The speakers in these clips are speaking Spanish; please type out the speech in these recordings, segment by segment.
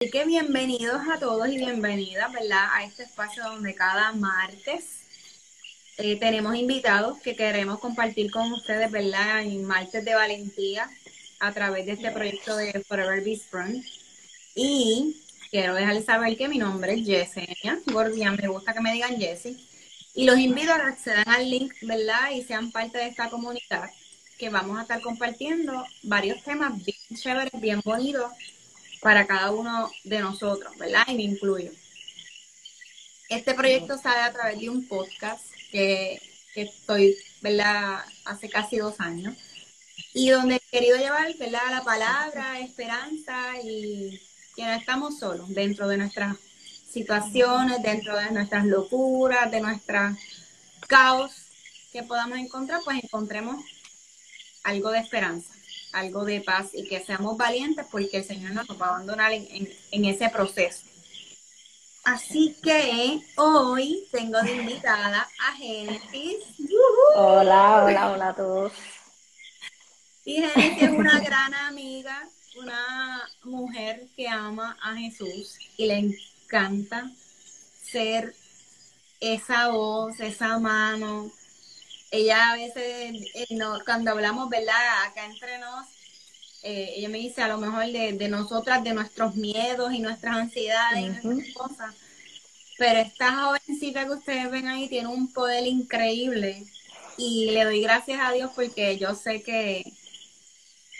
Así que bienvenidos a todos y bienvenidas, ¿verdad? A este espacio donde cada martes eh, tenemos invitados que queremos compartir con ustedes, ¿verdad? En martes de valentía a través de este proyecto de Forever Be Strong. Y quiero dejarles saber que mi nombre es Yesenia Gordian, me gusta que me digan Jessie. Y los invito a que accedan al link, ¿verdad? Y sean parte de esta comunidad que vamos a estar compartiendo varios temas bien chéveres, bien bonitos para cada uno de nosotros, ¿verdad? Y me incluyo. Este proyecto sale a través de un podcast que, estoy, ¿verdad? Hace casi dos años. Y donde he querido llevar, ¿verdad? La palabra, esperanza y que no estamos solos dentro de nuestras situaciones, dentro de nuestras locuras, de nuestras caos que podamos encontrar, pues encontremos algo de esperanza algo de paz y que seamos valientes porque el Señor no nos va a abandonar en, ese proceso. Así que hoy tengo de invitada a Génesis. Hola, hola, hola a todos. Y Génesis es una gran amiga, una mujer que ama a Jesús y le encanta ser esa voz, esa mano, ella a veces, eh, no, cuando hablamos, ¿verdad? Acá entre nos, eh, ella me dice a lo mejor de, nosotras, de nuestros miedos y nuestras ansiedades y nuestras cosas. Pero esta jovencita que ustedes ven ahí tiene un poder increíble y le doy gracias a Dios porque yo sé que,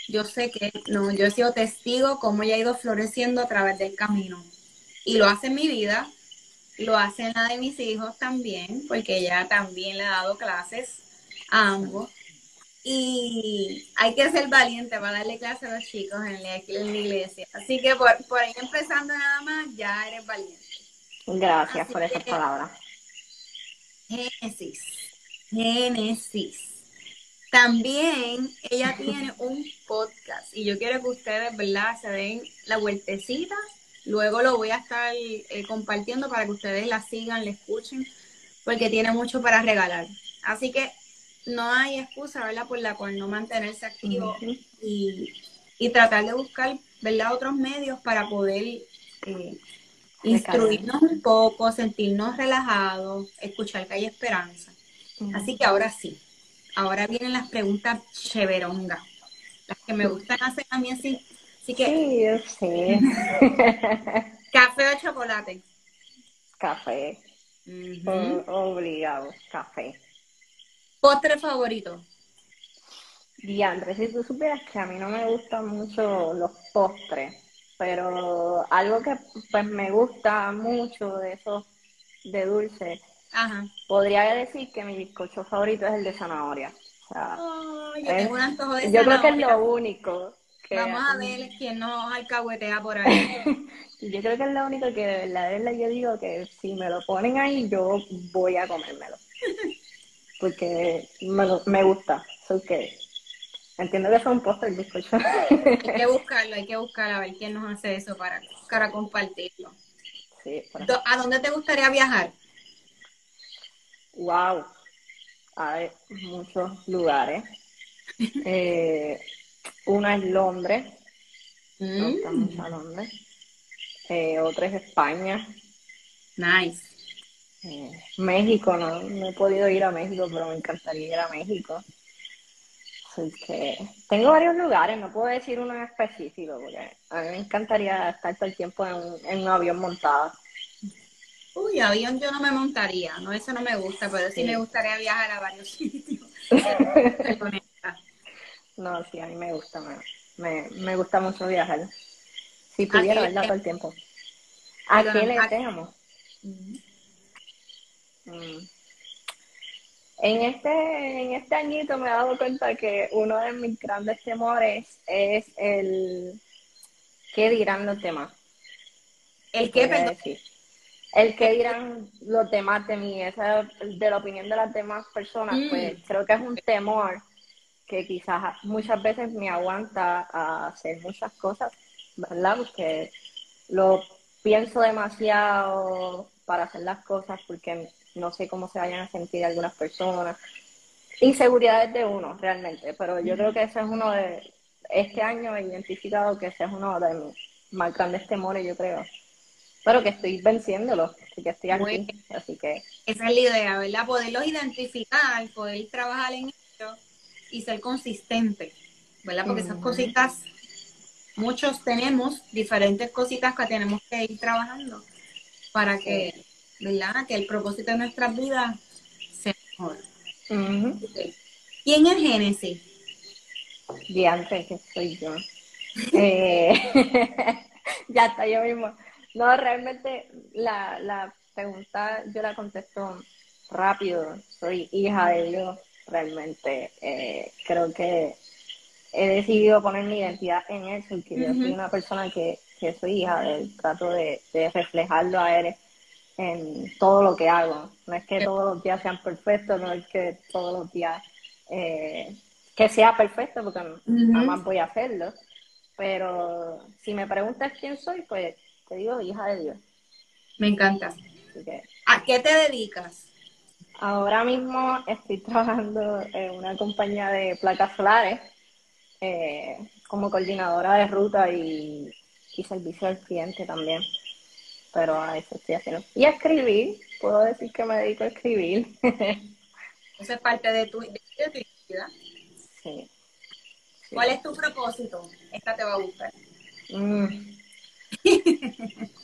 yo sé que, no, yo he sido testigo cómo ella ha ido floreciendo a través del camino. Y lo hace en mi vida, lo hacen la de mis hijos también, porque ella también le ha dado clases a ambos. Y hay que ser valiente para darle clases a los chicos en la, iglesia. Así que por, ahí empezando nada más, ya eres valiente. Gracias por esa palabra. Génesis. Génesis. También ella tiene un podcast y yo quiero que ustedes, ¿verdad? Se den la vueltecita Luego lo voy a estar eh, compartiendo para que ustedes la sigan, la escuchen, porque tiene mucho para regalar. Así que no hay excusa, ¿verdad?, por la cual no mantenerse activo y, tratar de buscar, ¿verdad?, otros medios para poder eh, instruirnos un poco, sentirnos relajados, escuchar que hay esperanza. Así que ahora sí, ahora vienen las preguntas cheveronga, las que me gustan hacer a mí así Así que. Sí, yo sé. ¿Café o chocolate? Café. Obligado, café. ¿Postre favorito? Diandre, si tú supieras que a mí no me gustan mucho los postres, pero algo que pues me gusta mucho de esos de dulce, Ajá. podría decir que mi bizcocho favorito es el de zanahoria. O sea, Ay, yo es- tengo un antojo de yo creo que es lo único que... Vamos a ver quién nos alcahuetea por ahí. Yo creo que es lo único que de verdad, de verdad yo digo que si me lo ponen ahí, yo voy a comérmelo. Porque me, gusta. So que entiendo que es un postre el bizcocho. Hay que buscarlo, hay que buscar a ver quién nos hace eso para, para compartirlo. Sí, ¿A dónde te gustaría viajar? Wow. Hay muchos lugares. Eh, una es Londres. Me gusta Mm, mucho Londres. Eh, otra es España. nice. Eh, México, no, no he podido ir a México, pero me encantaría ir a México. Así que tengo varios lugares, no puedo decir uno en específico, porque a mí me encantaría estar todo el tiempo en, un- en un avión montado. Uy, avión yo no me montaría, no, eso no me gusta, pero sí, Sí. me gustaría viajar a varios sitios. No, sí, a mí me gusta, me, me, me gusta mucho viajar. Si pudiera, qué ¿verdad? Todo el tiempo. ¿A Perdona, qué le ¿a- temo? Mm. En este, en este añito me he dado cuenta que uno de mis grandes temores es el qué dirán los demás. ¿El qué, podría perdón? decir. El que dirán los demás de mí, esa de la opinión de las demás personas, Mm. pues creo que es un temor que quizás muchas veces me aguanta a hacer muchas cosas, ¿verdad? Porque lo pienso demasiado para hacer las cosas porque no sé cómo se vayan a sentir algunas personas. Inseguridades de uno, realmente, pero yo creo que ese es uno de, este año he identificado que ese es uno de mis más grandes temores, yo creo. Pero que estoy venciéndolo, que estoy aquí, así que Esa es la idea, ¿verdad? Poderlos identificar, poder trabajar en ellos y ser consistente, ¿verdad? Porque esas cositas, muchos tenemos diferentes cositas que tenemos que ir trabajando para que, ¿verdad? Que el propósito de nuestras vidas sea mejor. ujú, ¿Quién es Génesis? que soy yo. Eh, ya está, yo mismo. No, realmente la, la pregunta yo la contesto rápido. Soy hija de Dios, realmente. Eh, creo que he decidido poner mi identidad en Él, porque yo Ujú. soy una persona que, que soy hija de Él. Trato de, de reflejarlo a Él en todo lo que hago. No es que todos los días sean perfectos, no es que todos los días eh, que sea perfecto, porque Ujú. jamás voy a hacerlo. Pero si me preguntas quién soy, pues te digo hija de Dios. Me encanta. ¿A qué te dedicas? Ahora mismo estoy trabajando en una compañía de placas solares eh, como coordinadora de ruta y, y servicio al cliente también. Pero a eso estoy haciendo. Y a escribir, puedo decir que me dedico a escribir. Eso es parte de tu, de tu identidad. sí. Sí. ¿Cuál es tu propósito? Esta te va a gustar. Mm.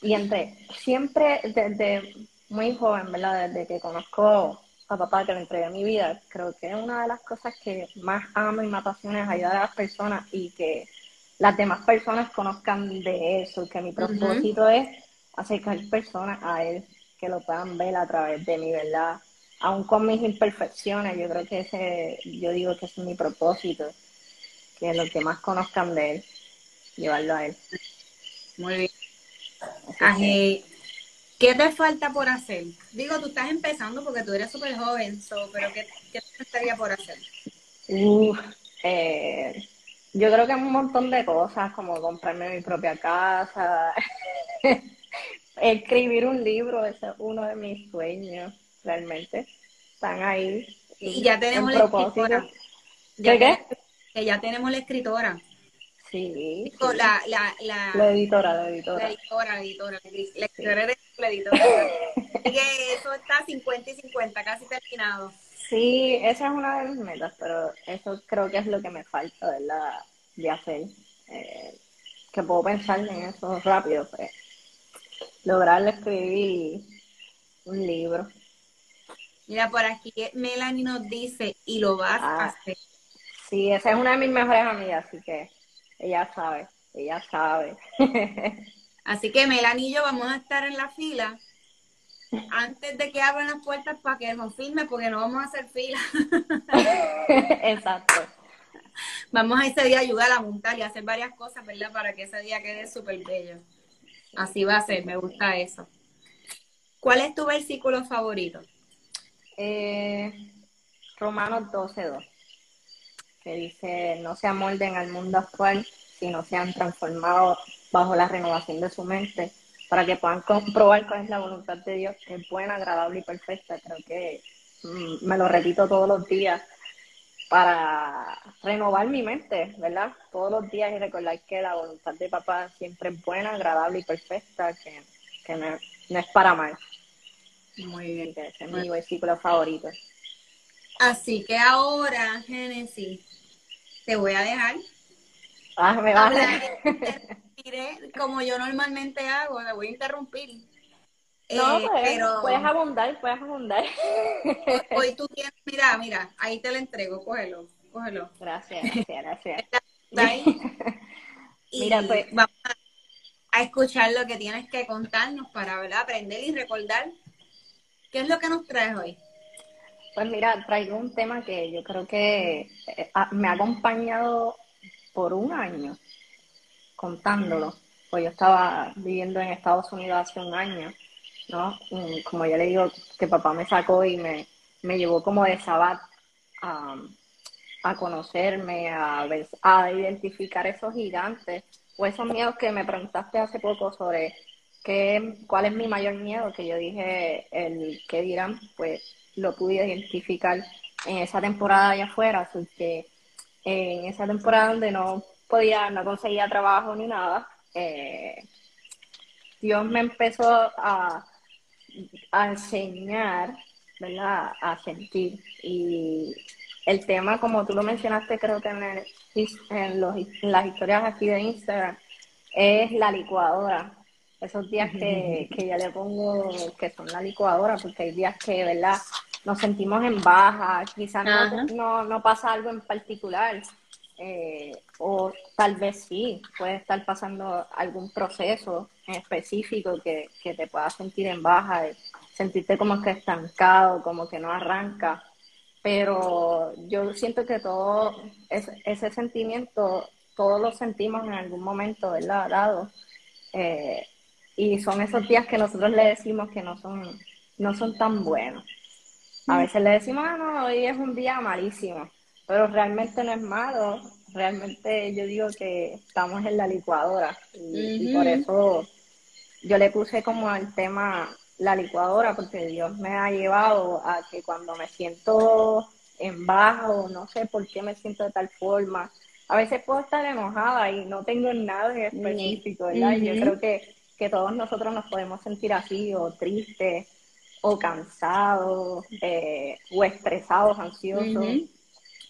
Y entre, siempre desde muy joven, ¿verdad? Desde que conozco a papá, que le entregué mi vida, creo que una de las cosas que más amo y me apasiona es ayudar a las personas y que las demás personas conozcan de eso, que mi propósito es acercar personas a él, que lo puedan ver a través de mi verdad, aún con mis imperfecciones, yo creo que ese, yo digo que ese es mi propósito, que los que más conozcan de él, llevarlo a él. Muy bien. Así ¿Qué te falta por hacer? Digo, tú estás empezando porque tú eres súper joven, so, pero ¿qué, ¿qué te faltaría por hacer? Uf, eh, yo creo que un montón de cosas, como comprarme mi propia casa, escribir un libro, ese es uno de mis sueños, realmente. Están ahí. Y ya tenemos en la propósito. escritora. ¿Qué, Ya qué? te- Que ya tenemos la escritora. Sí, sí. La, la, la, La editora, la la editora. editora, la editora. La tú, la editora. Así que eso está 50 y 50, casi terminado. Sí, esa es una de mis metas, pero eso creo que es lo que me falta, ¿verdad? De hacer. Eh, que puedo pensar en eso rápido, pues. Lograr escribir un libro. Mira, por aquí Melanie nos dice, y lo vas a Ah. hacer. Sí, esa es una de mis mejores amigas, así que ella sabe, ella sabe. Así que Melanie y yo vamos a estar en la fila antes de que abran las puertas para que nos firme, porque no vamos a hacer fila. Exacto. Vamos a ese día ayudar a montar y hacer varias cosas, ¿verdad? Para que ese día quede súper bello. Así va a ser, me gusta eso. ¿Cuál es tu versículo favorito? Eh, Romanos 12.2, que dice, no se amolden al mundo actual, sino sean transformados bajo la renovación de su mente, para que puedan comprobar cuál es la voluntad de Dios, que es buena, agradable y perfecta. Creo que mm, me lo repito todos los días para renovar mi mente, ¿verdad? Todos los días y recordar que la voluntad de papá siempre es buena, agradable y perfecta, que, no, es para mal. Muy bien. Que ese es mi versículo favorito. Así que ahora, Génesis, te voy a dejar. Ah, me vas a como yo normalmente hago, te voy a interrumpir. No, eh, pues, pero puedes abundar, puedes abundar. Hoy, tú tienes, mira, mira, ahí te lo entrego, cógelo, cógelo. Gracias, gracias, gracias. mira, pues vamos a, escuchar lo que tienes que contarnos para ¿verdad? aprender y recordar. ¿Qué es lo que nos traes hoy? Pues mira, traigo un tema que yo creo que eh, me ha acompañado por un año contándolo. Pues yo estaba viviendo en Estados Unidos hace un año ¿no? Como ya le digo, que papá me sacó y me, me llevó como de sabat a, a conocerme, a, a identificar esos gigantes o esos miedos que me preguntaste hace poco sobre qué, cuál es mi mayor miedo, que yo dije el que dirán, pues lo pude identificar en esa temporada allá afuera, así que en esa temporada donde no podía, no conseguía trabajo ni nada, eh, Dios me empezó a, a enseñar, ¿verdad? A sentir. Y el tema, como tú lo mencionaste, creo que en, en, los, las historias aquí de Instagram, es la licuadora. Esos días que, que ya le pongo que son la licuadora, porque hay días que, ¿verdad? Nos sentimos en baja, quizás no, no, no pasa algo en particular, eh, o tal vez sí, puede estar pasando algún proceso específico que, te pueda sentir en baja, sentirte como que estancado, como que no arranca. Pero yo siento que todo ese, sentimiento, todos lo sentimos en algún momento, ¿verdad? Dado. Eh, y son esos días que nosotros le decimos que no son, no son tan buenos. A veces le decimos, ah, no, hoy es un día malísimo pero realmente no es malo, realmente yo digo que estamos en la licuadora y, por eso yo le puse como al tema la licuadora porque Dios me ha llevado a que cuando me siento en bajo, no sé por qué me siento de tal forma, a veces puedo estar enojada y no tengo nada en específico, ¿verdad? Yo creo que, que todos nosotros nos podemos sentir así o tristes o cansados eh, o estresados, ansiosos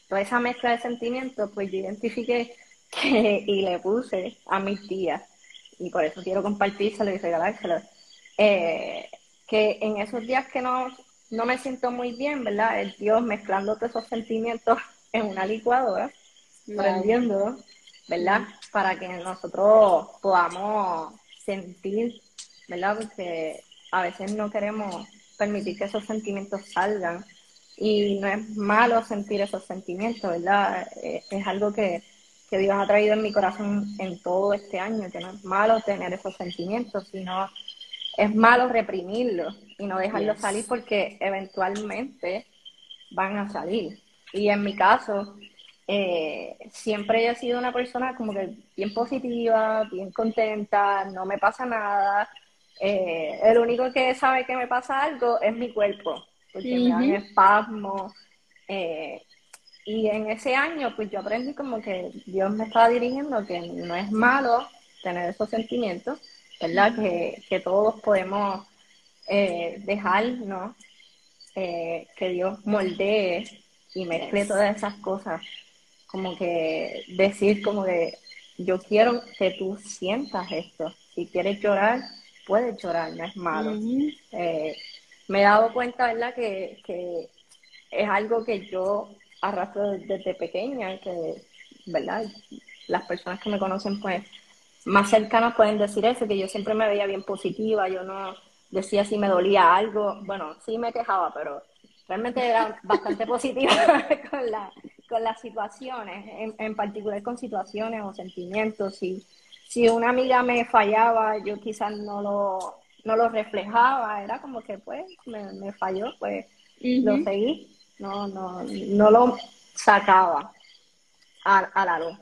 toda esa mezcla de sentimientos, pues yo identifiqué que, y le puse a mis tías, y por eso quiero compartírselo y regalárselo, eh, que en esos días que no, no me siento muy bien, ¿verdad? El Dios mezclando todos esos sentimientos en una licuadora, prendiendo, ¿verdad? Para que nosotros podamos sentir, ¿verdad? Porque a veces no queremos permitir que esos sentimientos salgan y no es malo sentir esos sentimientos, ¿verdad? Eh, es algo que, que, Dios ha traído en mi corazón en todo este año, que no es malo tener esos sentimientos, sino es malo reprimirlos y no dejarlos salir porque eventualmente van a salir. Y en mi caso, eh, siempre he sido una persona como que bien positiva, bien contenta, no me pasa nada. Eh, el único que sabe que me pasa algo es mi cuerpo porque me dan espasmos. Eh, y en ese año, pues yo aprendí como que Dios me estaba dirigiendo que no es malo tener esos sentimientos, ¿verdad? que, que, todos podemos eh, dejar, ¿no? Eh, que Dios moldee y mezcle todas esas cosas. Como que decir como que yo quiero que tú sientas esto. Si quieres llorar, puedes llorar, no es malo me he dado cuenta, ¿verdad?, que, que es algo que yo arrastro desde pequeña, que, ¿verdad? Las personas que me conocen, pues, más cercanas pueden decir eso, que yo siempre me veía bien positiva, yo no, decía si me dolía algo. Bueno, sí me quejaba, pero realmente era bastante positiva con, la, con las situaciones, en, en, particular con situaciones o sentimientos. Si, si una amiga me fallaba, yo quizás no lo, no lo reflejaba, era como que pues me, me falló, pues lo seguí, no, no, no lo sacaba a, a la luz.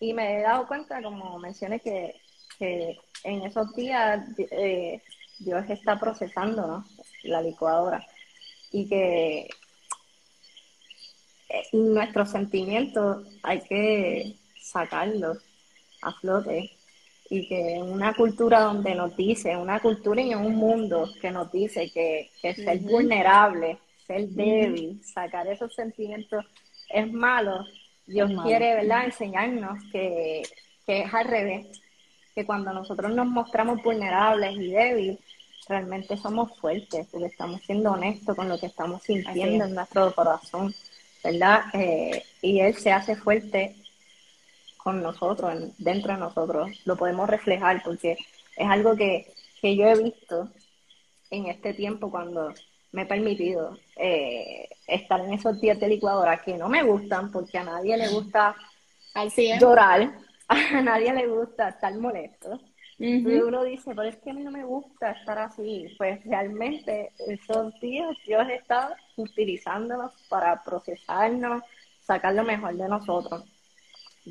Y me he dado cuenta, como mencioné, que, que en esos días eh, Dios está procesando ¿no? la licuadora y que eh, nuestros sentimientos hay que sacarlos a flote y que en una cultura donde nos dice, una cultura y en un mundo que nos dice que, que ser vulnerable, ser débil, sacar esos sentimientos es malo, Dios quiere, ¿verdad?, enseñarnos que, que es al revés, que cuando nosotros nos mostramos vulnerables y débiles, realmente somos fuertes, porque estamos siendo honestos con lo que estamos sintiendo en nuestro corazón, ¿verdad? Eh, y Él se hace fuerte con nosotros, dentro de nosotros, lo podemos reflejar, porque es algo que, que yo he visto en este tiempo cuando me he permitido eh, estar en esos días de licuadora que no me gustan, porque a nadie le gusta llorar, a nadie le gusta estar molesto. Y uno dice, pero es que a mí no me gusta estar así. Pues realmente esos días Dios está utilizándolos para procesarnos, sacar lo mejor de nosotros,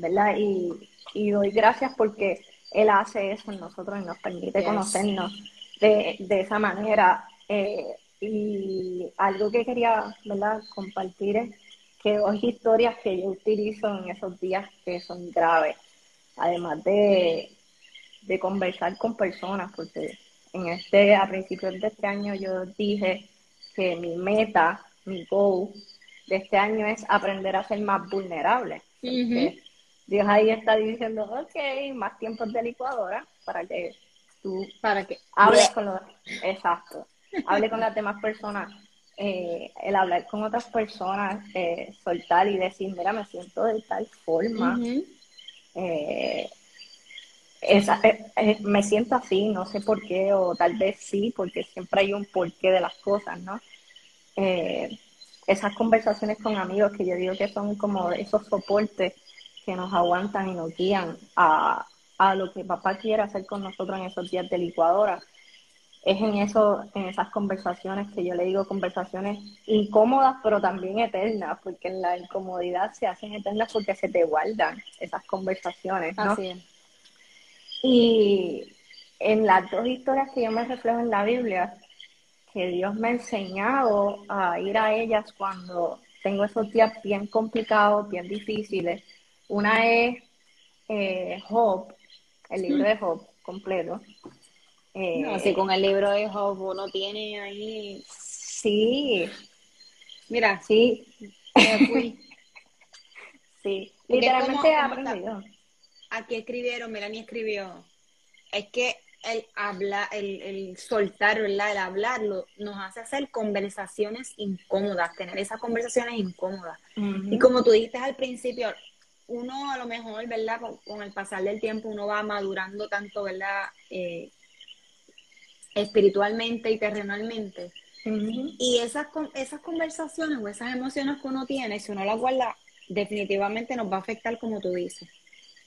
¿verdad? Y, y doy gracias porque Él hace eso en nosotros y nos permite conocernos de, de, esa manera. Eh, y algo que quería, ¿verdad?, compartir es que dos historias que yo utilizo en esos días que son graves, además de de conversar con personas, porque en este, a principios de este año yo dije que mi meta, mi goal de este año es aprender a ser más vulnerable. Dios ahí está diciendo, ok, más tiempos de licuadora para que tú para que hables con los, exacto, hable con las demás personas, eh, el hablar con otras personas, eh, soltar y decir, mira, me siento de tal forma, eh, esa, eh, me siento así, no sé por qué, o tal vez sí, porque siempre hay un porqué de las cosas, ¿no? Esas conversaciones con amigos que yo digo que son como esos soportes que nos aguantan y nos guían a, a lo que papá quiere hacer con nosotros en esos días de licuadora. Es en, eso, en esas conversaciones que yo le digo conversaciones incómodas, pero también eternas, porque en la incomodidad se hacen eternas porque se te guardan esas conversaciones, ¿no? Así es. Y en las dos historias que yo me reflejo en la Biblia, que Dios me ha enseñado a ir a ellas cuando tengo esos días bien complicados, bien difíciles. Una es eh, Job, el libro de Job completo. Eh, no, si con el libro de Job uno tiene ahí. Sí. Mira, sí. fui. sí, literalmente he aprendido aquí escribieron, Melanie escribió, es que el hablar, el, el soltar, ¿verdad? El hablarlo nos hace hacer conversaciones incómodas, tener esas conversaciones incómodas. Y como tú dijiste al principio, uno a lo mejor, ¿verdad? Con, el pasar del tiempo uno va madurando tanto, ¿verdad? Eh, espiritualmente y terrenalmente. Y esas, esas conversaciones o esas emociones que uno tiene, si uno las guarda, definitivamente nos va a afectar como tú dices.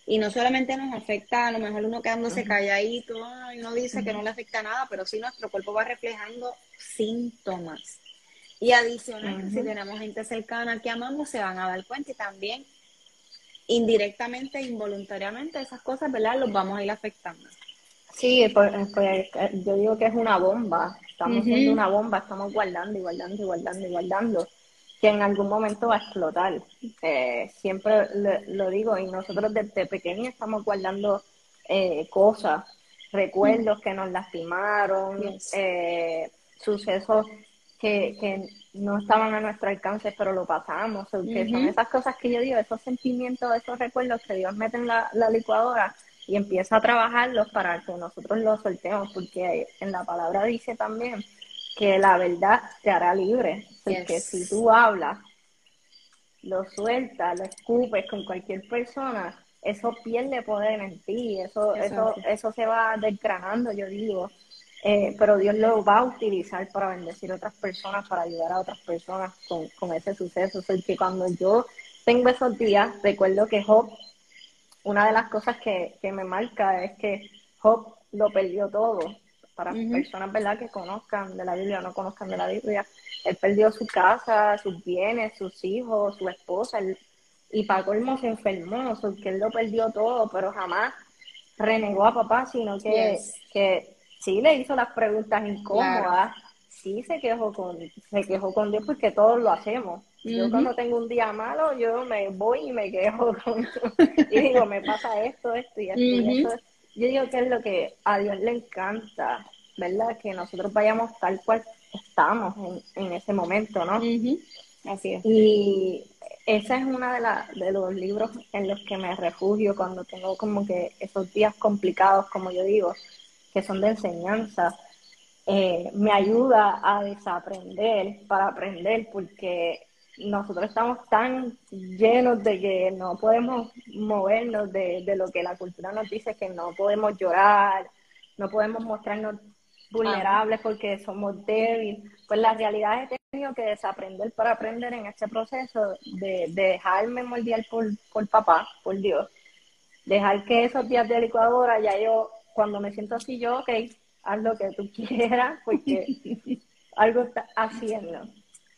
Y no solamente nos afecta, a lo mejor uno quedándose calladito y uno dice que no le afecta nada, pero sí nuestro cuerpo va reflejando síntomas. Y adicional, si tenemos gente cercana que amamos, se van a dar cuenta y también indirectamente, involuntariamente, esas cosas, ¿verdad? Los vamos a ir afectando. Sí, pues, pues yo digo que es una bomba. Estamos siendo una bomba, estamos guardando y guardando y guardando y guardando que en algún momento va a explotar. Eh, siempre lo, digo, y nosotros desde pequeños estamos guardando eh, cosas, recuerdos que nos lastimaron, eh, sucesos que, que, no estaban a nuestro alcance, pero lo pasamos. que son esas cosas que yo digo, esos sentimientos, esos recuerdos que Dios mete en la, la licuadora y empieza a trabajarlos para que nosotros los soltemos, porque en la palabra dice también que la verdad te hará libre. Porque si tú hablas, lo sueltas, lo escupes con cualquier persona, eso pierde poder en ti, eso, eso, eso se va desgranando, yo digo. Eh, pero Dios lo va a utilizar para bendecir a otras personas, para ayudar a otras personas con, con ese suceso. O que cuando yo tengo esos días, recuerdo que Job, una de las cosas que, que me marca es que Job lo perdió todo. Para personas ¿verdad? que conozcan de la Biblia o no conozcan de la Biblia, él perdió su casa, sus bienes, sus hijos, su esposa, y para colmo se enfermó, que él lo perdió todo, pero jamás renegó a papá, sino que, que sí le hizo las preguntas incómodas, sí se quejó con, se quejó con Dios porque todos lo hacemos. Yo cuando tengo un día malo, yo me voy y me quejo con, y digo, me pasa esto, esto y esto, y esto. Yo digo que es lo que a Dios le encanta, ¿verdad? Que nosotros vayamos tal cual estamos en, en ese momento, ¿no? Así es. Y ese es uno de, de los libros en los que me refugio cuando tengo como que esos días complicados, como yo digo, que son de enseñanza. Eh, me ayuda a desaprender para aprender porque nosotros estamos tan llenos de que no podemos movernos de, de, lo que la cultura nos dice, que no podemos llorar, no podemos mostrarnos vulnerables porque somos débiles. Pues la realidad he tenido que desaprender para aprender en este proceso de, dejarme moldear por, por papá, por Dios. Dejar que esos días de licuadora, ya yo, cuando me siento así, yo, ok, haz lo que tú quieras porque algo está haciendo.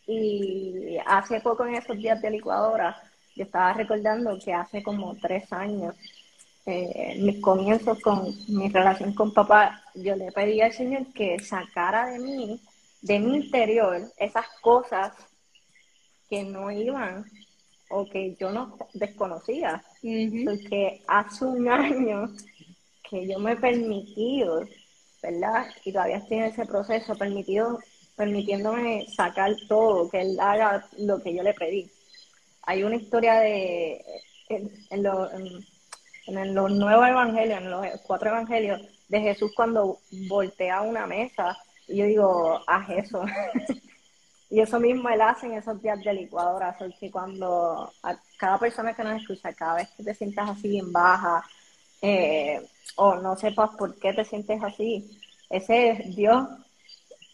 Y hace poco en esos días de licuadora, yo estaba recordando que hace como tres años, eh, mis comienzos con mi relación con papá, yo le pedí al Señor que sacara de mí, de mi interior, esas cosas que no iban o que yo no desconocía. Porque hace un año que yo me he permitido, ¿verdad? Y todavía estoy en ese proceso, permitido permitiéndome sacar todo, que él haga lo que yo le pedí. Hay una historia de, en, en, los nuevos evangelios, en los cuatro evangelios, de Jesús cuando voltea una mesa, y yo digo, haz eso. y eso mismo él hace en esos días de licuadora, que cuando a cada persona que nos escucha, cada vez que te sientas así bien baja, eh, o no sepas por qué te sientes así, ese es Dios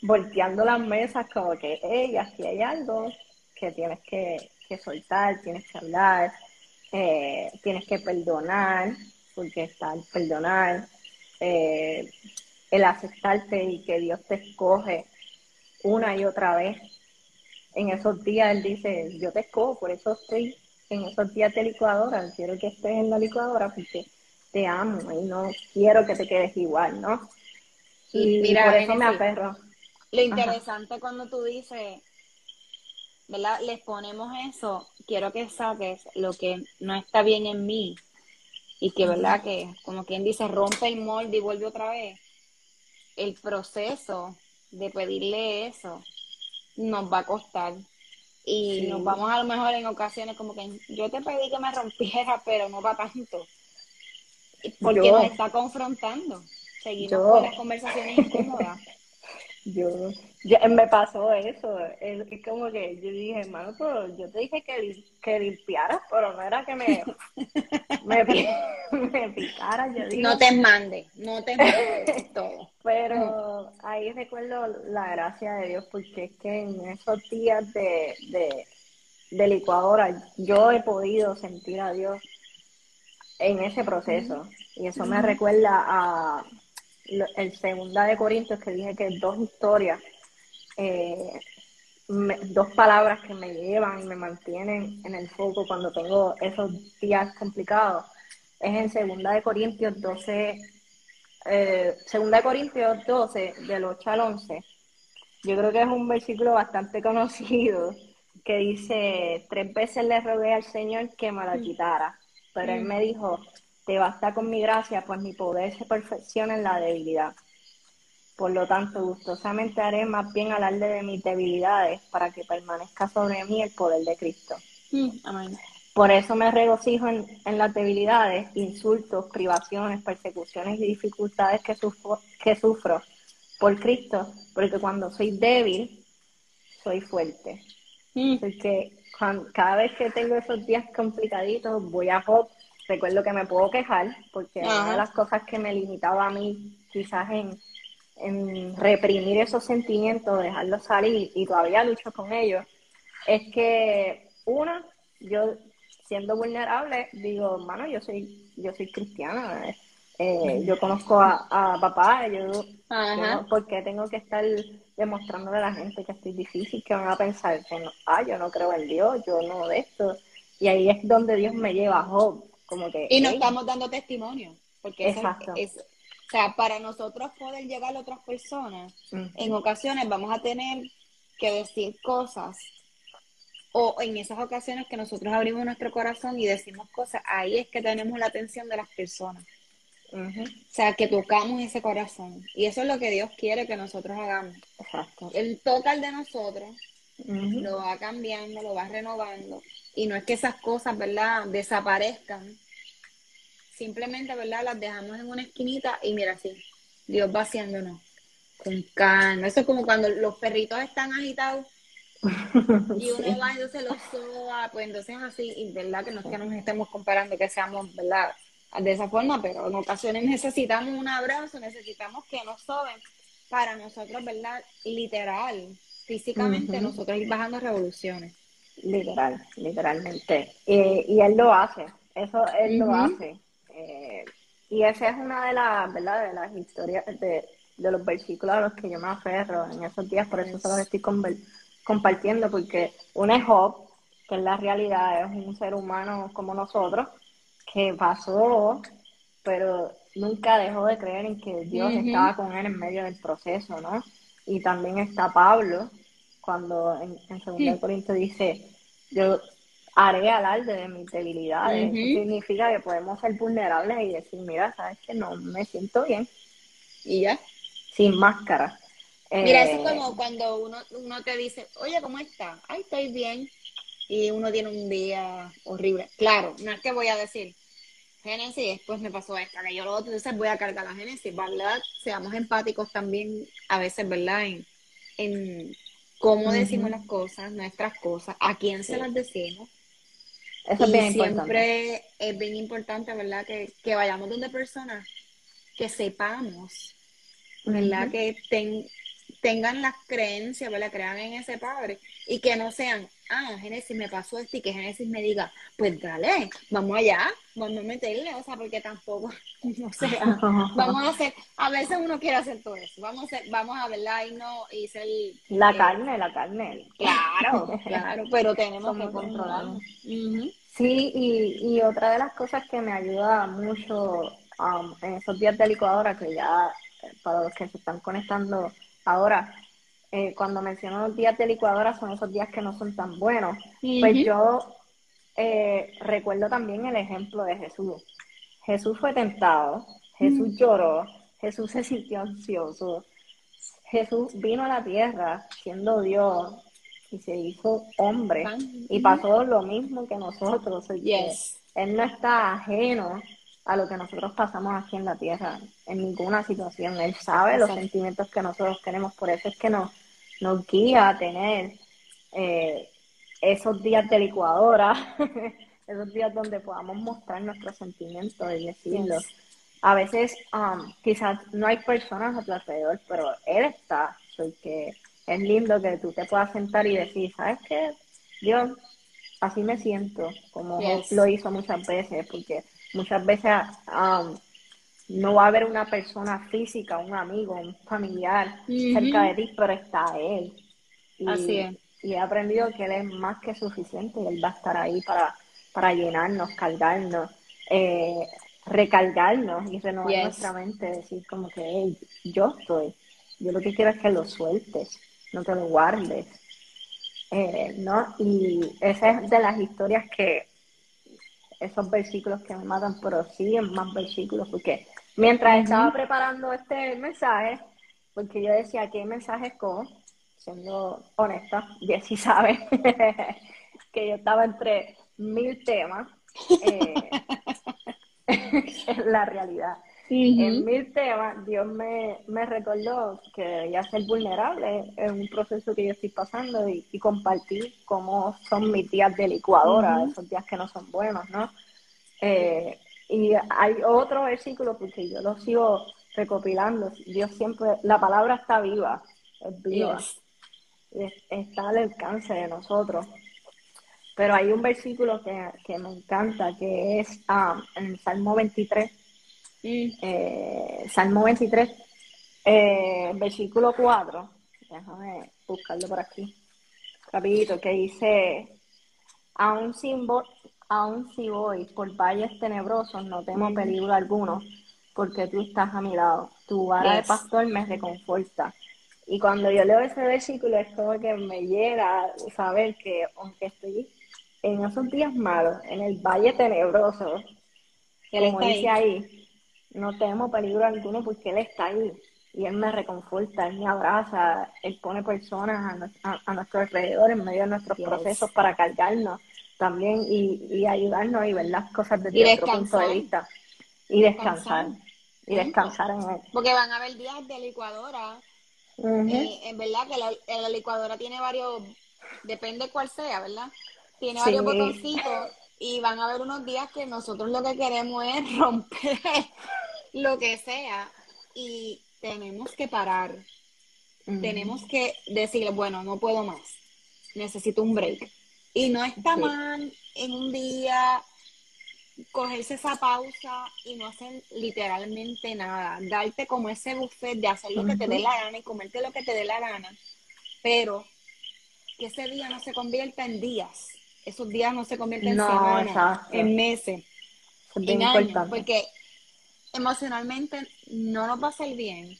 volteando las mesas como que, hey, aquí hay algo que tienes que, soltar, tienes que hablar, eh, tienes que perdonar, porque está el perdonar, eh, el aceptarte y que Dios te escoge una y otra vez. En esos días Él dice, yo te escojo, por eso estoy en esos días de licuadora, quiero que estés en la licuadora porque te amo y no quiero que te quedes igual, ¿no? Y, Mira, por eso me aferro. Lo interesante cuando tú dices, ¿verdad? Les ponemos eso, quiero que saques lo que no está bien en mí y que, ¿verdad? Que como quien dice, rompe el molde y vuelve otra vez. El proceso de pedirle eso nos va a costar. Y nos vamos a lo mejor en ocasiones como que yo te pedí que me rompiera, pero no va tanto. Porque nos está confrontando. Seguimos con las conversaciones incómodas. Yo, ya me pasó eso. Es, como que yo dije, hermano, pero yo te dije que, que limpiaras, pero no era que me, me, me picara. Yo no te mande, no te mande todo. pero ahí recuerdo la gracia de Dios, porque es que en esos días de, de, de licuadora yo he podido sentir a Dios en ese proceso. Y eso me recuerda a el segunda de Corintios que dije que dos historias, eh, dos palabras que me llevan y me mantienen en el foco cuando tengo esos días complicados, es en segunda de Corintios 12, eh, segunda de Corintios 12, del 8 al 11. Yo creo que es un versículo bastante conocido que dice, tres veces le rogué al Señor que me la mm. quitara, pero él mm. me dijo, te basta con mi gracia, pues mi poder se perfecciona en la debilidad. Por lo tanto, gustosamente haré más bien alarde de mis debilidades para que permanezca sobre mí el poder de Cristo. Mm, por eso me regocijo en, las debilidades, insultos, privaciones, persecuciones y dificultades que sufro, que sufro por Cristo, porque cuando soy débil, soy fuerte. Mm. Porque cada vez que tengo esos días complicaditos, voy a Job recuerdo que me puedo quejar, porque una de las cosas que me limitaba a mí, quizás en, en reprimir esos sentimientos, dejarlos salir y todavía lucho con ellos, es que una, yo siendo vulnerable, digo, mano, yo soy, yo soy cristiana, eh, yo conozco a, papá, yo, ¿por qué tengo que estar demostrándole a la gente que estoy difícil, que van a pensar que no, ah, yo no creo en Dios, yo no de esto, y ahí es donde Dios me lleva, Job, como que... Y nos estamos dando testimonio, porque Exacto. es, o sea, para nosotros poder llegar a otras personas, en ocasiones vamos a tener que decir cosas o en esas ocasiones que nosotros abrimos nuestro corazón y decimos cosas, ahí es que tenemos la atención de las personas. O sea, que tocamos ese corazón. Y eso es lo que Dios quiere que nosotros hagamos. Exacto. El total de nosotros lo va cambiando, lo va renovando. Y no es que esas cosas, ¿verdad?, desaparezcan, simplemente, ¿verdad? Las dejamos en una esquinita y mira así, Dios va haciéndonos con calma. Eso es como cuando los perritos están agitados y uno va y se los soba, pues entonces así, y verdad que no es que nos estemos comparando que seamos, ¿verdad? De esa forma, pero en ocasiones necesitamos un abrazo, necesitamos que nos soben para nosotros, ¿verdad? Literal, físicamente, nosotros ir bajando revoluciones. Literal, literalmente. y él lo hace, eso él lo hace. Eh, y esa es una de las, ¿verdad? De las historias, de, los versículos a los que yo me aferro en esos días, por eso se los estoy compartiendo, porque un es Job, que en la realidad es un ser humano como nosotros, que pasó, pero nunca dejó de creer en que Dios estaba con él en medio del proceso, ¿no? Y también está Pablo, cuando en, en 2 Corintios dice, yo haré alarde de mis debilidades. Eso significa que podemos ser vulnerables y decir, mira, sabes que no me siento bien. Y ya. Sin máscara. Mira, eso es eh, como cuando uno, uno te dice, oye, ¿cómo estás? Ay, estoy bien. Y uno tiene un día horrible. Claro, no es que voy a decir, Génesis, después me pasó esta, que yo lo otro, entonces voy a cargar la Génesis, ¿verdad? Seamos empáticos también a veces, ¿verdad? En, en cómo decimos las cosas, nuestras cosas, a quién se las decimos eso es bien siempre es bien importante, ¿verdad? Que, que vayamos donde personas que sepamos, ¿verdad? Que tengan las creencias, ¿verdad? Crean en ese padre y que no sean, ah, Génesis me pasó esto y que Génesis me diga, pues dale, vamos allá, vamos a meterle, o sea, porque tampoco, no sé, vamos a hacer, a veces uno quiere hacer todo eso, vamos a, hacer, vamos a verla y no, y ser... La carne, la carne. Claro, claro, pero tenemos que controlar. Sí, y, y otra de las cosas que me ayuda mucho um, en esos días de licuadora, que ya eh, para los que se están conectando ahora, eh, cuando menciono los días de licuadora son esos días que no son tan buenos. Pues yo eh, recuerdo también el ejemplo de Jesús. Jesús fue tentado, Jesús lloró, Jesús se sintió ansioso, Jesús vino a la tierra siendo Dios, y se hizo hombre y pasó lo mismo que nosotros. Él no está ajeno a lo que nosotros pasamos aquí en la tierra, en ninguna situación. Él sabe los sentimientos que nosotros tenemos, por eso es que nos, nos guía a tener eh, esos días de licuadora, esos días donde podamos mostrar nuestros sentimientos y decirlos. A veces um, quizás no hay personas a tu alrededor, pero Él está, porque es lindo que tú te puedas sentar y decir, ¿sabes qué? Dios, así me siento, como lo hizo muchas veces, porque muchas veces um, no va a haber una persona física, un amigo, un familiar cerca de ti, pero está Él. Y, así es. Y he aprendido que Él es más que suficiente y Él va a estar ahí para, para llenarnos, cargarnos, eh, recargarnos y renovar nuestra mente, decir como que yo estoy. Yo lo que quiero es que lo sueltes no te lo guardes. Eh, ¿no? Y esa es de las historias que, esos versículos que me matan, pero siguen más versículos, porque mientras estaba preparando este mensaje, porque yo decía, ¿qué mensaje con? Siendo honesta, Jessy sabe que yo estaba entre mil temas. Eh, la realidad. En mil temas, Dios me, recordó que debía ser vulnerable en un proceso que yo estoy pasando y, compartir cómo son mis días de licuadora, esos días que no son buenos, ¿no? Eh, y hay otro versículo, porque yo lo sigo recopilando, Dios siempre, la palabra está viva, es viva, está al alcance de nosotros. Pero hay un versículo que, me encanta, que es ah, en Salmo 23, mm. eh, Salmo 23, eh, versículo 4, déjame buscarlo por aquí, rapidito, que dice, aún, sin aún si voy por valles tenebrosos, no temo peligro alguno, porque tú estás a mi lado. Tu vara de pastor me reconforta. Y cuando yo leo ese versículo es como que me llega saber que aunque estoy en esos días malos, en el valle tenebroso, como dice ahí. no temo peligro alguno porque Él está ahí. Y Él me reconforta, Él me abraza, Él pone personas a, nuestro alrededor en medio de nuestros procesos para cargarnos también y, ayudarnos y ver las cosas desde otro punto de vista. Y descansar. Y descansar en Él. Porque van a haber días de licuadora eh, en verdad que la, licuadora tiene varios, depende cuál sea, ¿verdad? Tiene varios botoncitos y van a haber unos días que nosotros lo que queremos es romper lo que sea y tenemos que parar. Tenemos que decirle, bueno, no puedo más, necesito un break. Y no está mal en un día cogerse esa pausa y no hacer literalmente nada, darte como ese buffet de hacer lo que te dé la gana y comerte lo que te dé la gana, pero que ese día no se convierta en días, esos días no se convierten en semanas, en meses, en años, porque emocionalmente no nos va a ser bien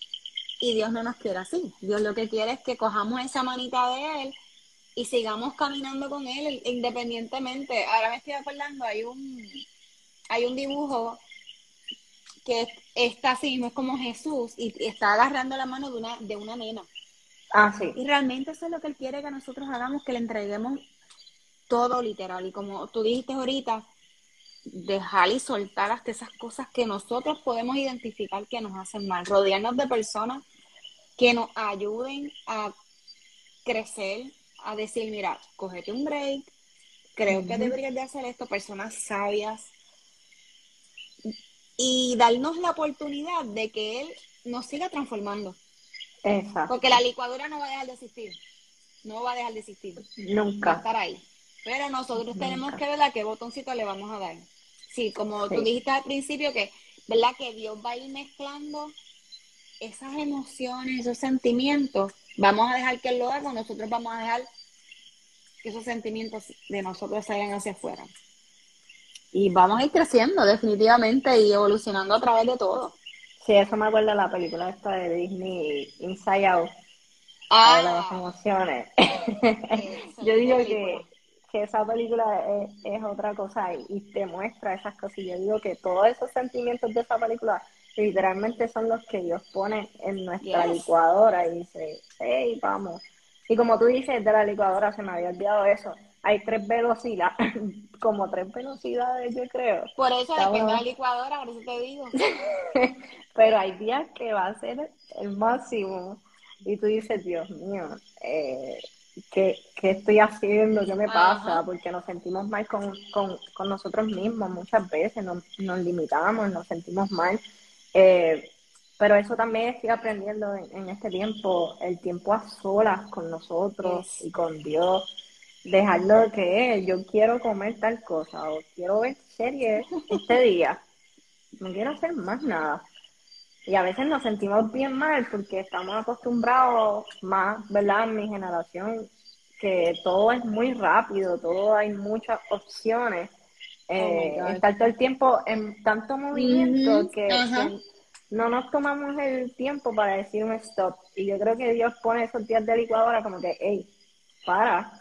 y Dios no nos quiere así. Dios lo que quiere es que cojamos esa manita de Él y sigamos caminando con Él independientemente. Ahora me estoy acordando, hay un hay un dibujo que está así mismo, es como Jesús y está agarrando la mano de una, de una nena. Ah, sí. Y realmente eso es lo que Él quiere que nosotros hagamos, que le entreguemos todo literal. Y como tú dijiste ahorita, dejar y soltar hasta esas cosas que nosotros podemos identificar que nos hacen mal. Rodearnos de personas que nos ayuden a crecer, a decir, mira, cógete un break, creo que deberías de hacer esto, personas sabias, y darnos la oportunidad de que él nos siga transformando. Exacto. Porque la licuadora no va a dejar de existir. No va a dejar de existir. Nunca. Va a estar ahí. Pero nosotros tenemos que ver a qué botoncito le vamos a dar. Sí, como tú dijiste al principio, que, ¿verdad? Que Dios va a ir mezclando esas emociones, esos sentimientos. Vamos a dejar que Él lo haga, nosotros vamos a dejar que esos sentimientos de nosotros salgan hacia afuera y vamos a ir creciendo definitivamente y evolucionando a través de todo. Sí, eso me acuerda de la película esta de Disney, Inside Out, ah, de las emociones. Yo digo que, esa película es, otra cosa y, te muestra esas cosas. Y yo digo que todos esos sentimientos de esa película literalmente son los que Dios pone en nuestra licuadora y dice, hey, vamos. Y como tú dices, de la licuadora se me había olvidado eso hay tres velocidades, como tres velocidades, yo creo. Por eso depende de la licuadora, por eso te digo. Pero hay días que va a ser el máximo. Y tú dices, Dios mío, eh, ¿qué, estoy haciendo? ¿Qué me pasa? Porque nos sentimos mal con, nosotros mismos muchas veces, nos, nos limitamos, nos sentimos mal. Eh, pero eso también estoy aprendiendo en, este tiempo, el tiempo a solas con nosotros y con Dios dejarlo que es, yo quiero comer tal cosa o quiero ver series este día, no quiero hacer más nada. Y a veces nos sentimos bien mal porque estamos acostumbrados más, ¿verdad? En mi generación, que todo es muy rápido, todo hay muchas opciones. Oh eh, estar todo el tiempo en tanto movimiento que, no nos tomamos el tiempo para decir un stop. Y yo creo que Dios pone esos días de licuadora como que, hey, para,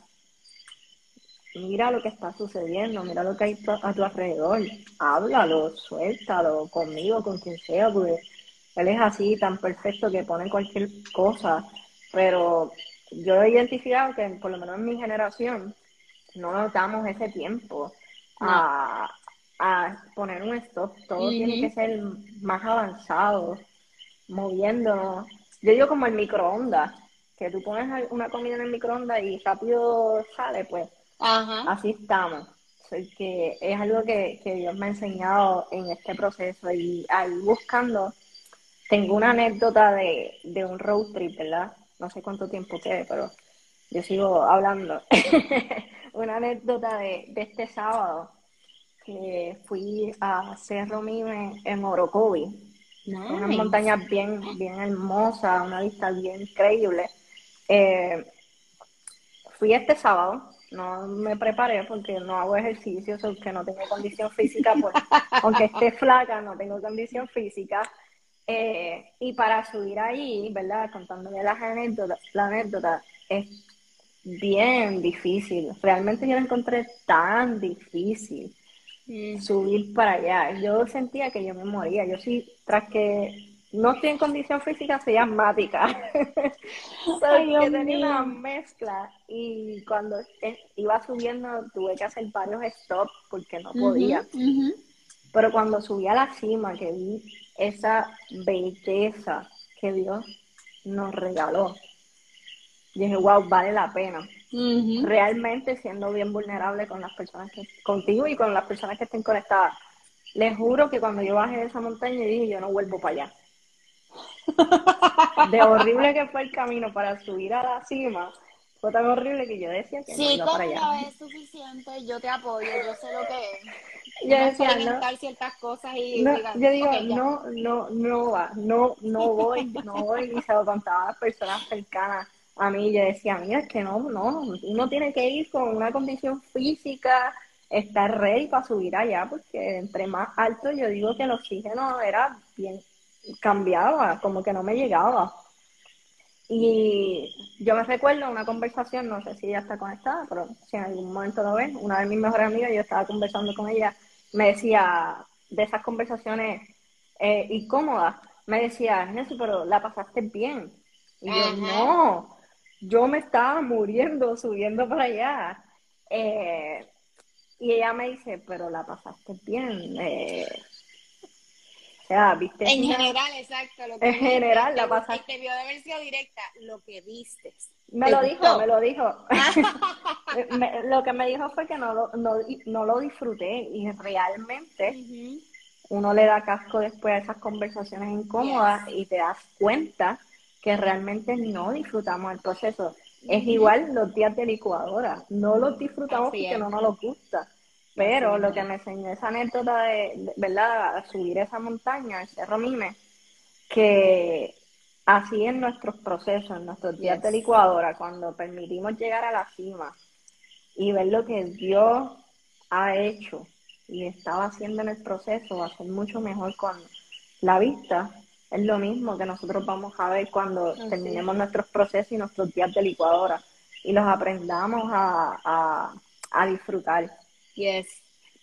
mira lo que está sucediendo, mira lo que hay a tu alrededor, háblalo, suéltalo conmigo, con quien sea, porque él es así, tan perfecto que pone cualquier cosa, pero yo he identificado que por lo menos en mi generación no nos damos ese tiempo a, poner un stop, todo tiene que ser más avanzado, moviéndonos. Yo digo como el microondas, que tú pones una comida en el microondas y rápido sale, pues Así estamos. que es algo que, Dios me ha enseñado en este proceso y ahí buscando tengo una anécdota de, de un road trip, ¿verdad? No sé cuánto tiempo quede, pero yo sigo hablando. una anécdota de, de, este sábado que fui a Cerro Mime en Orocovi. Una montaña bien, bien hermosa, una vista bien increíble. Eh, fui este sábado, no me preparé porque no hago ejercicio, que no tengo condición física, aunque esté flaca, no tengo condición física. Eh, y para subir ahí, ¿verdad? Contándome las anécdotas, la anécdota es bien difícil. Realmente yo lo encontré tan difícil mm. subir para allá. Yo sentía que yo me moría. Yo sí, tras que no estoy en condición física, soy asmática. yo tenía una mezcla y cuando iba subiendo tuve que hacer varios stops porque no podía. Pero cuando subí a la cima, que vi esa belleza que Dios nos regaló, dije, wow, vale la pena. Realmente siendo bien vulnerable con las personas que, contigo y con las personas que estén conectadas. Les juro que cuando yo bajé de esa montaña dije, yo no vuelvo para allá. de horrible que fue el camino para subir a la cima, fue tan horrible que yo decía que sí, no para allá. Sí, es suficiente, yo te apoyo, yo sé lo que es. Yo decía, no, ciertas cosas y yo digo, no, no, no va, no, no voy, no voy, y se lo contaba a las personas cercanas a mí, yo decía, mira, es que no, no, uno tiene que ir con una condición física, estar ready para subir allá, porque entre más alto yo digo que el oxígeno era bien cambiaba, como que no me llegaba. Y yo me recuerdo una conversación, no sé si ella está conectada, pero si en algún momento lo ven, una de mis mejores amigas, yo estaba conversando con ella, me decía de esas conversaciones eh, incómodas, me decía, Jesús, pero la pasaste bien. Y yo, no, yo me estaba muriendo subiendo para allá. Eh, y ella me dice, pero la pasaste bien. Eh, en general, exacto. Lo que en general, la pasaste. Te vio de haber sido directa, lo que viste. Me lo dijo, me lo dijo. lo que me dijo fue que no lo, no, no lo disfruté y realmente uno le da casco después a esas conversaciones incómodas y te das cuenta que realmente no disfrutamos el proceso. Es igual los días de licuadora, no los disfrutamos porque no nos gusta pero lo que me enseñó esa anécdota de, ¿verdad?, subir esa montaña, el Cerro Mime, que así en nuestros procesos, en nuestros días de licuadora, cuando permitimos llegar a la cima y ver lo que Dios ha hecho y estaba haciendo en el proceso, va a ser mucho mejor con la vista. Es lo mismo que nosotros vamos a ver cuando terminemos nuestros procesos y nuestros días de licuadora y los aprendamos a, a disfrutar. Yes.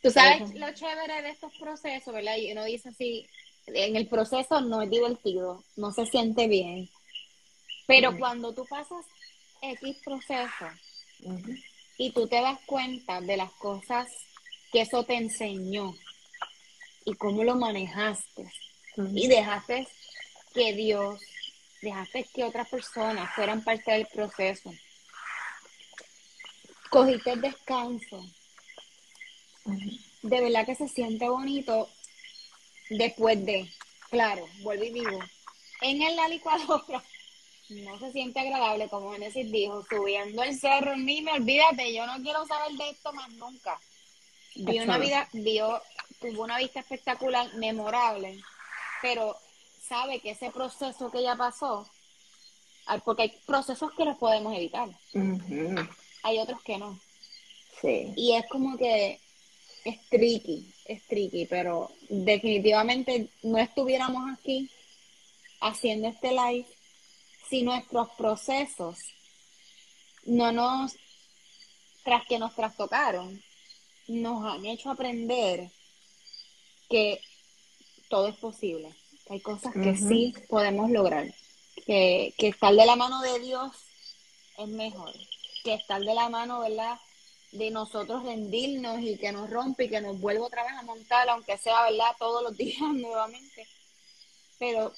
Tú sabes lo chévere de estos procesos, ¿verdad? Y uno dice así, en el proceso no es divertido, no se siente bien. Pero cuando tú pasas X proceso y tú te das cuenta de las cosas que eso te enseñó y cómo lo manejaste y dejaste que Dios, dejaste que otras personas fueran parte del proceso, cogiste el descanso, de verdad que se siente bonito después de, claro, vuelvo y digo, en el licuadora no se siente agradable, como Genesis dijo, subiendo el cerro, ni me olvídate, yo no quiero saber de esto más nunca. Vi una vida, vio, tuvo una vista espectacular, memorable, pero sabe que ese proceso que ella pasó, porque hay procesos que los podemos evitar, hay otros que no. Sí. Y es como que es tricky, es tricky, pero definitivamente no estuviéramos aquí haciendo este live si nuestros procesos no nos, tras que nos trastocaron, nos han hecho aprender que todo es posible, hay cosas que sí podemos lograr, que, que estar de la mano de Dios es mejor, que estar de la mano, ¿verdad? de nosotros rendirnos y que nos rompe y que nos vuelva otra vez a montar, aunque sea verdad todos los días nuevamente. Pero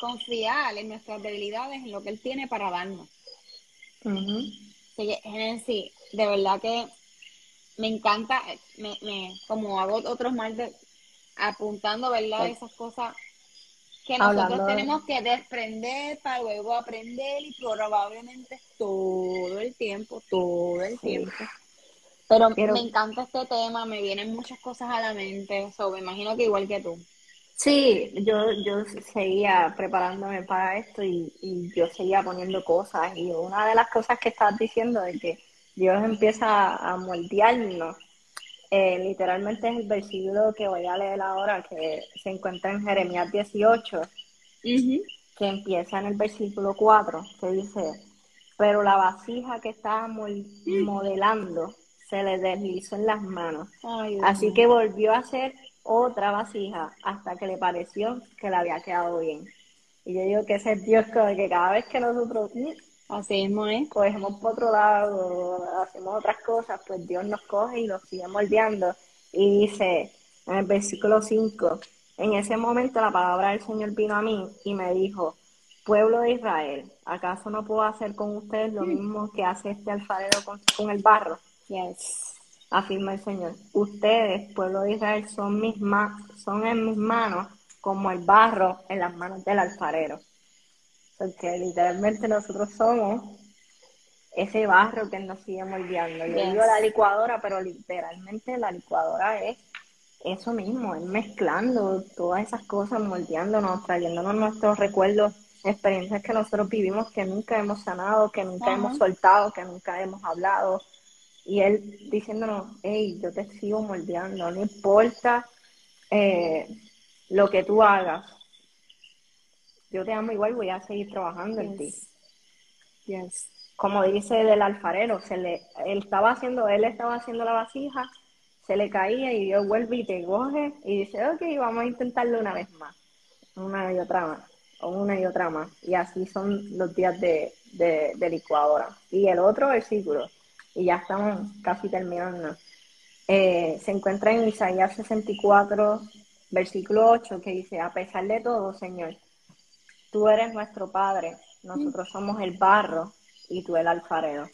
confiar en nuestras debilidades, en lo que Él tiene para darnos. de verdad que me encanta, me, me, como hago otros de, apuntando, ¿verdad? Esas cosas que nosotros tenemos que desprender para luego aprender y probablemente todo el tiempo, todo el tiempo. Pero, me encanta este tema, me vienen muchas cosas a la mente, so, me imagino que igual que tú. Sí, yo, yo seguía preparándome para esto y, y yo seguía poniendo cosas y una de las cosas que estás diciendo es que Dios empieza a moldearnos. Eh, literalmente es el versículo que voy a leer ahora, que se encuentra en Jeremías 18, que empieza en el versículo 4, que dice, pero la vasija que estaba modelando se le deslizó en las manos. Así que volvió a hacer otra vasija hasta que le pareció que le había quedado bien. Y yo digo que ese es Dios que cada vez que nosotros Así cogemos por otro lado, hacemos otras cosas, pues Dios nos coge y nos sigue moldeando. Y dice en el versículo 5, en ese momento la palabra del Señor vino a mí y me dijo, pueblo de Israel, ¿acaso no puedo hacer con ustedes lo mismo que hace este alfarero con, el barro? Yes. Afirma el Señor. Ustedes, pueblo de Israel, son, mis son en mis manos como el barro en las manos del alfarero. Porque literalmente nosotros somos ese barro que nos sigue moldeando. Yo digo la licuadora, pero literalmente la licuadora es eso mismo, es mezclando todas esas cosas, moldeándonos, trayéndonos nuestros recuerdos experiencias que nosotros vivimos que nunca hemos sanado, que nunca hemos soltado, que nunca hemos hablado. Y él diciéndonos, hey, yo te sigo moldeando, no importa eh, lo que tú hagas, yo te amo igual, voy a seguir trabajando en ti. Yes. Como dice del alfarero, se le, él estaba haciendo, él estaba haciendo la vasija, se le caía y Dios vuelve y te coge y dice, ok, vamos a intentarlo una vez más, una y otra más una y otra más. Y así son los días de, de, licuadora. Y el otro versículo, y ya estamos casi terminando, eh, se encuentra en Isaías 64, versículo 8, que dice, a pesar de todo, Señor, tú eres nuestro Padre, nosotros somos el barro y tú el alfarero.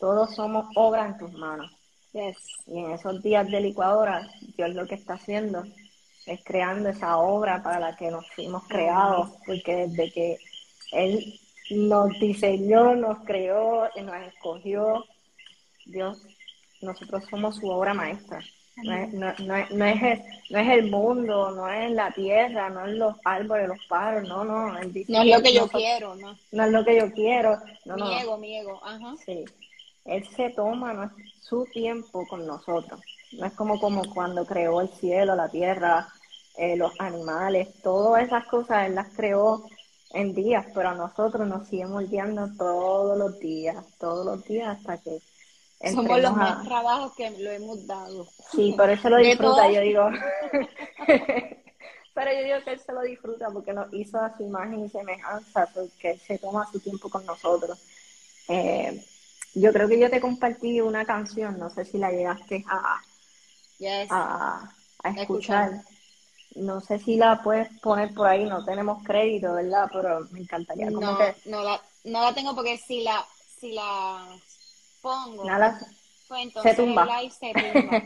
Todos somos obra en tus manos. Y en esos días de licuadora, Dios lo que está haciendo es creando esa obra para la que nos fuimos creados, porque desde que Él nos diseñó, nos creó, nos escogió, Dios, nosotros somos su obra maestra. No es, no, no, es, no, es el, no es el mundo, no es la tierra, no es los árboles, los paros, no, no. Dice no es lo que yo quiero, no. No es lo que yo quiero. No, mi ego, mi ego, ajá. Sí. Él se toma su tiempo con nosotros. No es como, como cuando creó el cielo, la tierra, eh, los animales, todas esas cosas Él las creó en días, pero a nosotros nos sigue moldeando todos los días, todos los días hasta que... Somos los más trabajos que lo hemos dado. Sí, por eso lo disfruta, yo digo. pero yo digo que Él se lo disfruta porque nos hizo a su imagen y semejanza, porque se toma su tiempo con nosotros. Eh, yo creo que yo te compartí una canción, no sé si la llegaste a, a, escuchar. No sé si la puedes poner por ahí, no tenemos crédito, ¿verdad? Pero me encantaría. no, no, la, no la tengo porque si la, si la pongo, pues entonces se tumba. live se tumba.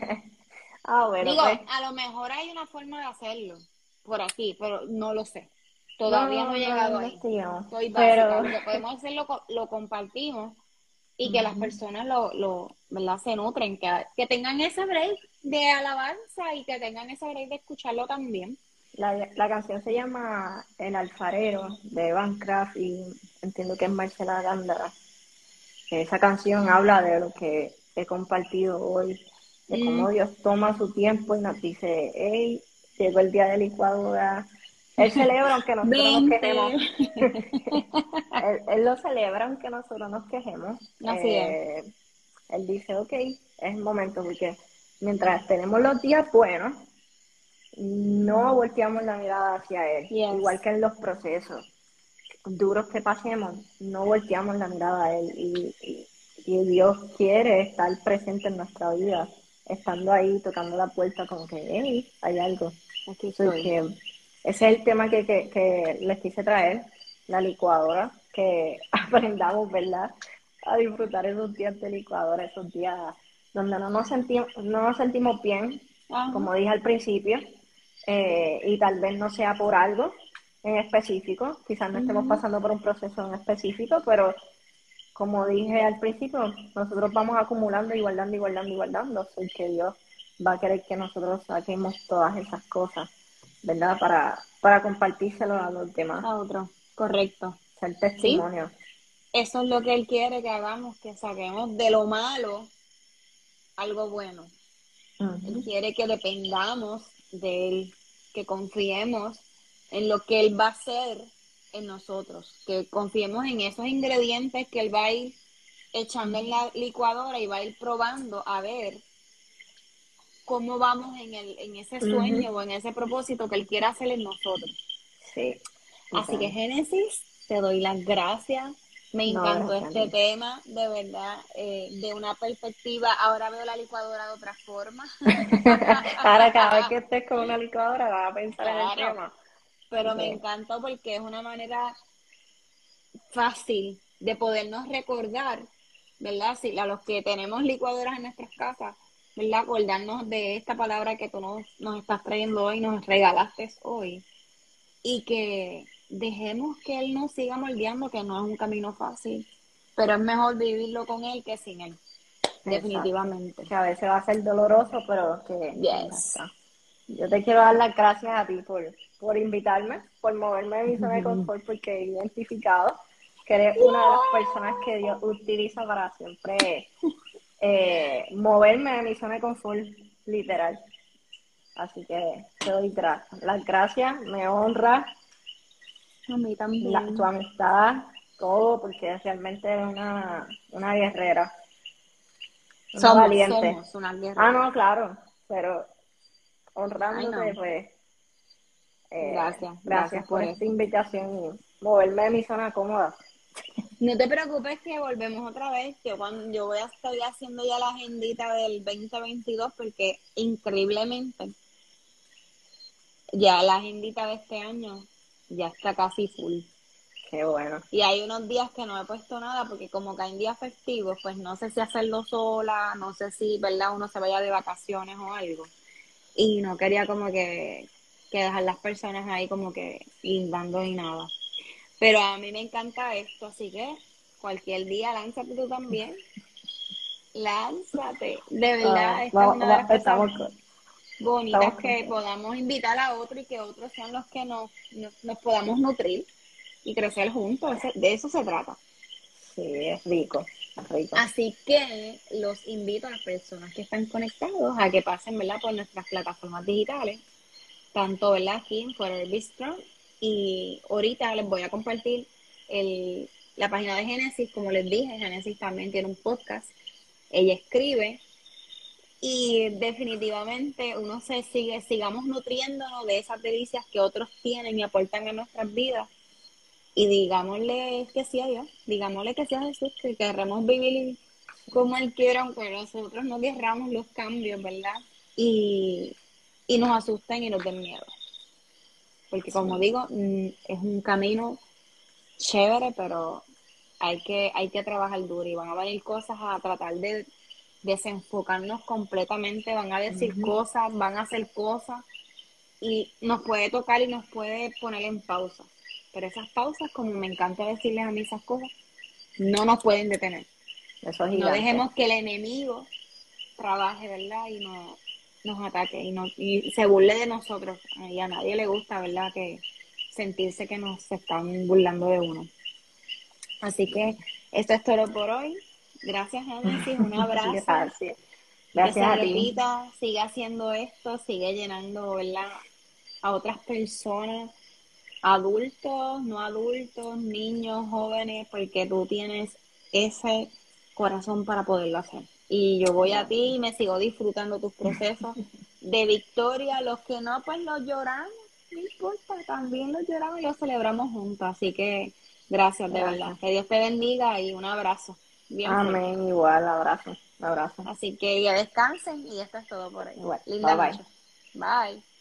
ah, bueno. Digo, pues. a lo mejor hay una forma de hacerlo por aquí, pero no lo sé. Todavía no, he llegado ahí. Estoy pero... podemos hacerlo, lo compartimos y que las personas lo, lo ¿verdad? se nutren, que, que tengan ese break de alabanza y que tengan ese break de escucharlo también. La, la canción se llama El alfarero de Van Craft y entiendo que es Marcela Gándara. Esa canción habla de lo que he compartido hoy, de cómo mm. Dios toma su tiempo y nos dice, hey, llegó el día de licuadora, él celebra aunque nosotros nos quejemos. él, lo celebra aunque nosotros nos quejemos. Así eh, Él dice, ok, es el momento, porque mientras tenemos los días buenos, no volteamos la mirada hacia Él. Igual que en los procesos duros que pasemos, no volteamos la mirada a Él. Y, Dios quiere estar presente en nuestra vida, estando ahí, tocando la puerta, como que, hey, hay algo. Aquí estoy. Ese es el tema que, que, les quise traer, la licuadora, que aprendamos, ¿verdad? A disfrutar esos días de licuadora, esos días donde no nos sentimos, no nos sentimos bien, como dije al principio, eh, y tal vez no sea por algo, en específico, quizás no estemos pasando por un proceso en específico, pero como dije al principio, nosotros vamos acumulando y guardando y guardando y guardando, que Dios va a querer que nosotros saquemos todas esas cosas, ¿verdad? Para, para compartírselo a los demás. A otros, correcto. Ser testimonio. Eso es lo que Él quiere que hagamos, que saquemos de lo malo algo bueno. Él quiere que dependamos de Él, que confiemos en lo que Él va a hacer en nosotros, que confiemos en esos ingredientes que Él va a ir echando en la licuadora y va a ir probando a ver cómo vamos en, el, en ese sueño o en ese propósito que Él quiere hacer en nosotros. Sí. Así que Génesis, te doy las gracias. Me encantó este tema, de verdad, eh, de una perspectiva. Ahora veo la licuadora de otra forma. ahora cada vez que estés con una licuadora vas a pensar en el tema. Pero me encantó porque es una manera fácil de podernos recordar, ¿verdad? Si a los que tenemos licuadoras en nuestras casas, ¿verdad? Acordarnos de esta palabra que tú nos, nos estás trayendo hoy, nos regalaste hoy. Y que dejemos que Él nos siga moldeando, que no es un camino fácil, pero es mejor vivirlo con Él que sin Él. Definitivamente. Que a veces va a ser doloroso, pero que... Yes. Yo te quiero dar las gracias a ti por, por invitarme, por moverme de mi zona de confort, porque he identificado que eres una de las personas que Dios utiliza para siempre eh, moverme de mi zona de confort, literal. Así que te doy las gracias, me honra a mí también. tu amistad, todo, porque realmente es una, una guerrera. somos, valiente. Somos una guerrera. Ah, no, claro, pero honrándote, pues. Eh, gracias, gracias, por, esta invitación y moverme de mi zona cómoda. No te preocupes que volvemos otra vez. Yo cuando yo voy a estar haciendo ya la agendita del 2022 porque increíblemente ya la agendita de este año ya está casi full. Qué bueno. Y hay unos días que no he puesto nada porque como caen días festivos, pues no sé si hacerlo sola, no sé si, ¿verdad? Uno se vaya de vacaciones o algo. Y no quería como que, que dejar las personas ahí como que lindando y nada. Pero a mí me encanta esto, así que cualquier día lánzate tú también. Lánzate. De verdad, esta es una de las cosas bonitas que podamos invitar a otro y que otros sean los que nos, nos, podamos nutrir y crecer juntos. De eso se trata. Sí, es rico, Así que los invito a las personas que están conectados a que pasen ¿verdad? por nuestras plataformas digitales, tanto ¿verdad? aquí en Forever Bistro y ahorita les voy a compartir el, la página de Génesis, como les dije, Génesis también tiene un podcast. Ella escribe y definitivamente uno se sigue, sigamos nutriéndonos de esas delicias que otros tienen y aportan a nuestras vidas. Y digámosle que sí a Dios, digámosle que sí a Jesús, que queremos vivir como Él quiere, aunque nosotros no querramos los cambios, ¿verdad? Y, y nos asusten y nos den miedo. Porque como digo, mm, es un camino chévere, pero hay que, hay que trabajar duro y van a venir cosas a tratar de desenfocarnos completamente, van a decir cosas, van a hacer cosas y nos puede tocar y nos puede poner en pausa. Pero esas pausas, como me encanta decirles a mí esas cosas, no nos pueden detener. Eso no dejemos que el enemigo trabaje, ¿verdad? Y no, nos ataque y, no, y se burle de nosotros. Y a nadie le gusta, ¿verdad? Que sentirse que nos están burlando de uno. Así que esto es todo por hoy. Gracias, Génesis. Un abrazo. Gracias. Gracias ti. sigue haciendo esto, sigue llenando, ¿verdad? A otras personas, adultos, no adultos, niños, jóvenes, porque tú tienes ese corazón para poderlo hacer. Y yo voy a ti y me sigo disfrutando tus procesos de victoria. Los que no, pues los lloramos, no importa, también los lloramos y los celebramos juntos. Así que gracias, de verdad. Que Dios te bendiga y un abrazo. Amén, igual, abrazo, abrazo. Así que ya descansen y esto es todo por ahí. Igual. Linda bye. bye.